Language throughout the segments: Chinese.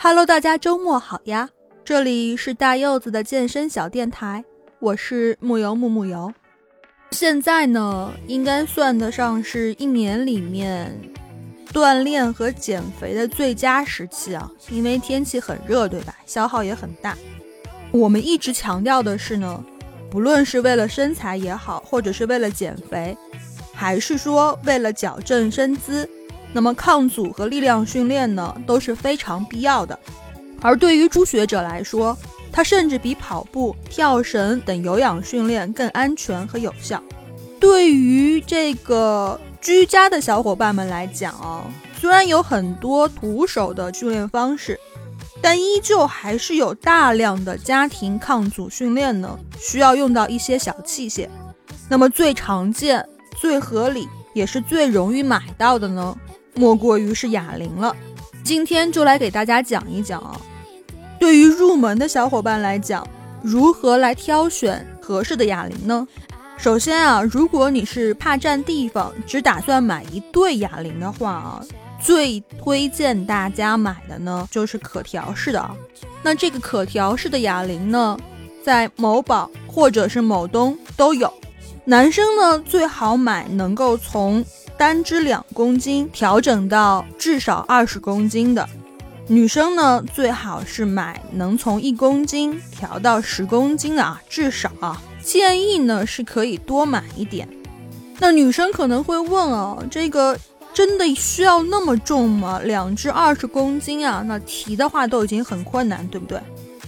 Hello，大家周末好呀！这里是大柚子的健身小电台，我是木油木木油。现在呢，应该算得上是一年里面锻炼和减肥的最佳时期啊，因为天气很热，对吧？消耗也很大。我们一直强调的是呢，不论是为了身材也好，或者是为了减肥，还是说为了矫正身姿。那么抗阻和力量训练呢都是非常必要的，而对于初学者来说，它甚至比跑步、跳绳等有氧训练更安全和有效。对于这个居家的小伙伴们来讲啊，虽然有很多徒手的训练方式，但依旧还是有大量的家庭抗阻训练呢，需要用到一些小器械。那么最常见、最合理，也是最容易买到的呢？莫过于是哑铃了，今天就来给大家讲一讲啊。对于入门的小伙伴来讲，如何来挑选合适的哑铃呢？首先啊，如果你是怕占地方，只打算买一对哑铃的话啊，最推荐大家买的呢就是可调式的啊。那这个可调式的哑铃呢，在某宝或者是某东都有。男生呢最好买能够从单支两公斤调整到至少二十公斤的，女生呢最好是买能从一公斤调到十公斤的啊，至少啊，建议呢是可以多买一点。那女生可能会问哦，这个真的需要那么重吗？两支二十公斤啊，那提的话都已经很困难，对不对？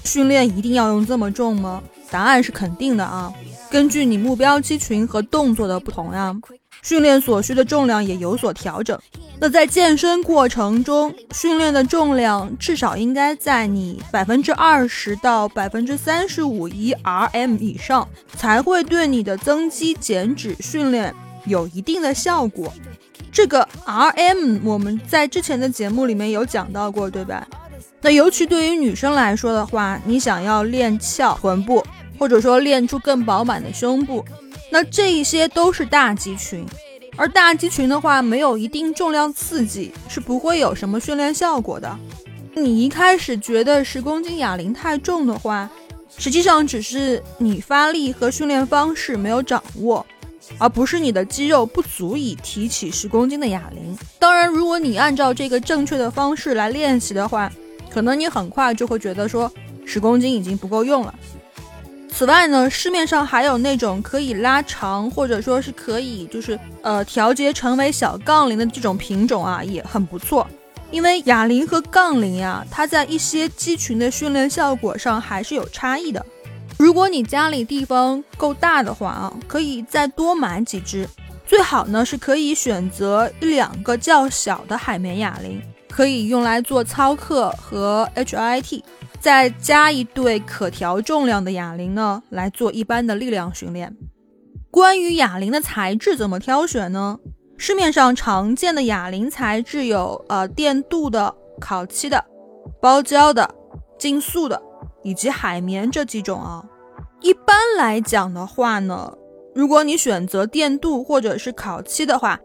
训练一定要用这么重吗？答案是肯定的啊，根据你目标肌群和动作的不同呀。训练所需的重量也有所调整。那在健身过程中，训练的重量至少应该在你百分之二十到百分之三十五一 RM 以上，才会对你的增肌减脂训练有一定的效果。这个 RM 我们在之前的节目里面有讲到过，对吧？那尤其对于女生来说的话，你想要练翘臀部，或者说练出更饱满的胸部。那这一些都是大肌群，而大肌群的话，没有一定重量刺激是不会有什么训练效果的。你一开始觉得十公斤哑铃太重的话，实际上只是你发力和训练方式没有掌握，而不是你的肌肉不足以提起十公斤的哑铃。当然，如果你按照这个正确的方式来练习的话，可能你很快就会觉得说十公斤已经不够用了。此外呢，市面上还有那种可以拉长，或者说是可以就是呃调节成为小杠铃的这种品种啊，也很不错。因为哑铃和杠铃呀，它在一些肌群的训练效果上还是有差异的。如果你家里地方够大的话啊，可以再多买几只，最好呢是可以选择一两个较小的海绵哑铃，可以用来做操课和 HIT。再加一对可调重量的哑铃呢，来做一般的力量训练。关于哑铃的材质怎么挑选呢？市面上常见的哑铃材质有呃电镀的、烤漆的、包胶的、竞速的以及海绵这几种啊。一般来讲的话呢，如果你选择电镀或者是烤漆的话，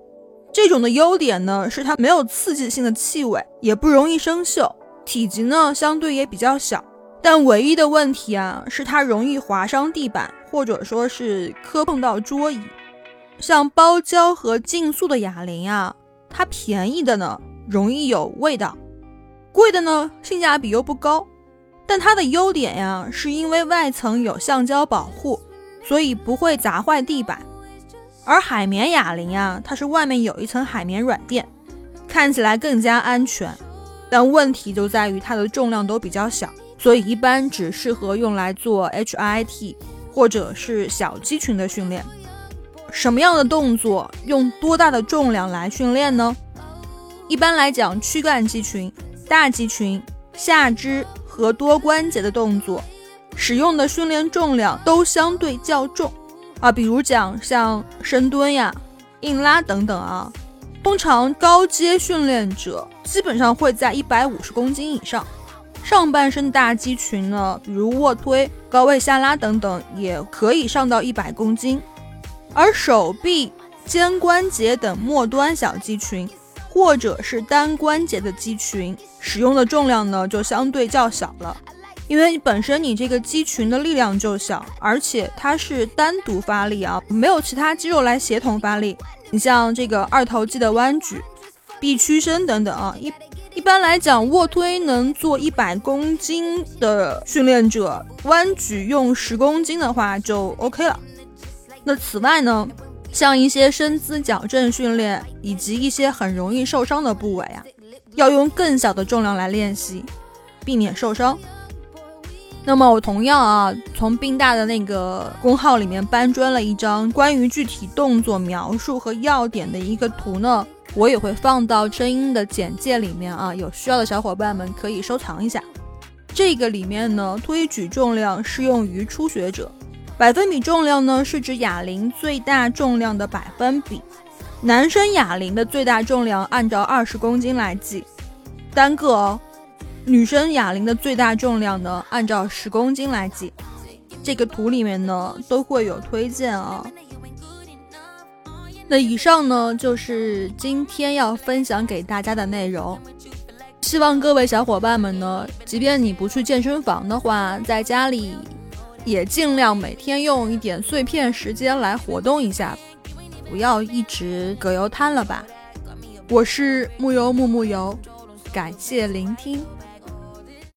这种的优点呢是它没有刺激性的气味，也不容易生锈。体积呢相对也比较小，但唯一的问题啊是它容易划伤地板，或者说是磕碰到桌椅。像包胶和竞速的哑铃啊，它便宜的呢容易有味道，贵的呢性价比又不高。但它的优点呀是因为外层有橡胶保护，所以不会砸坏地板。而海绵哑铃啊，它是外面有一层海绵软垫，看起来更加安全。但问题就在于它的重量都比较小，所以一般只适合用来做 HIT 或者是小肌群的训练。什么样的动作用多大的重量来训练呢？一般来讲，躯干肌群、大肌群、下肢和多关节的动作，使用的训练重量都相对较重啊。比如讲像深蹲呀、硬拉等等啊。通常高阶训练者基本上会在一百五十公斤以上，上半身大肌群呢，比如卧推、高位下拉等等，也可以上到一百公斤，而手臂、肩关节等末端小肌群或者是单关节的肌群，使用的重量呢就相对较小了。因为本身你这个肌群的力量就小，而且它是单独发力啊，没有其他肌肉来协同发力。你像这个二头肌的弯举、臂屈伸等等啊，一一般来讲，卧推能做一百公斤的训练者，弯举用十公斤的话就 OK 了。那此外呢，像一些身姿矫正训练以及一些很容易受伤的部位啊，要用更小的重量来练习，避免受伤。那么我同样啊，从宾大的那个公号里面搬砖了一张关于具体动作描述和要点的一个图呢，我也会放到声音的简介里面啊，有需要的小伙伴们可以收藏一下。这个里面呢，推举重量适用于初学者，百分比重量呢是指哑铃最大重量的百分比，男生哑铃的最大重量按照二十公斤来计，单个哦。女生哑铃的最大重量呢，按照十公斤来计。这个图里面呢都会有推荐啊。那以上呢就是今天要分享给大家的内容。希望各位小伙伴们呢，即便你不去健身房的话，在家里也尽量每天用一点碎片时间来活动一下，不要一直葛优瘫了吧。我是木油木木油，感谢聆听。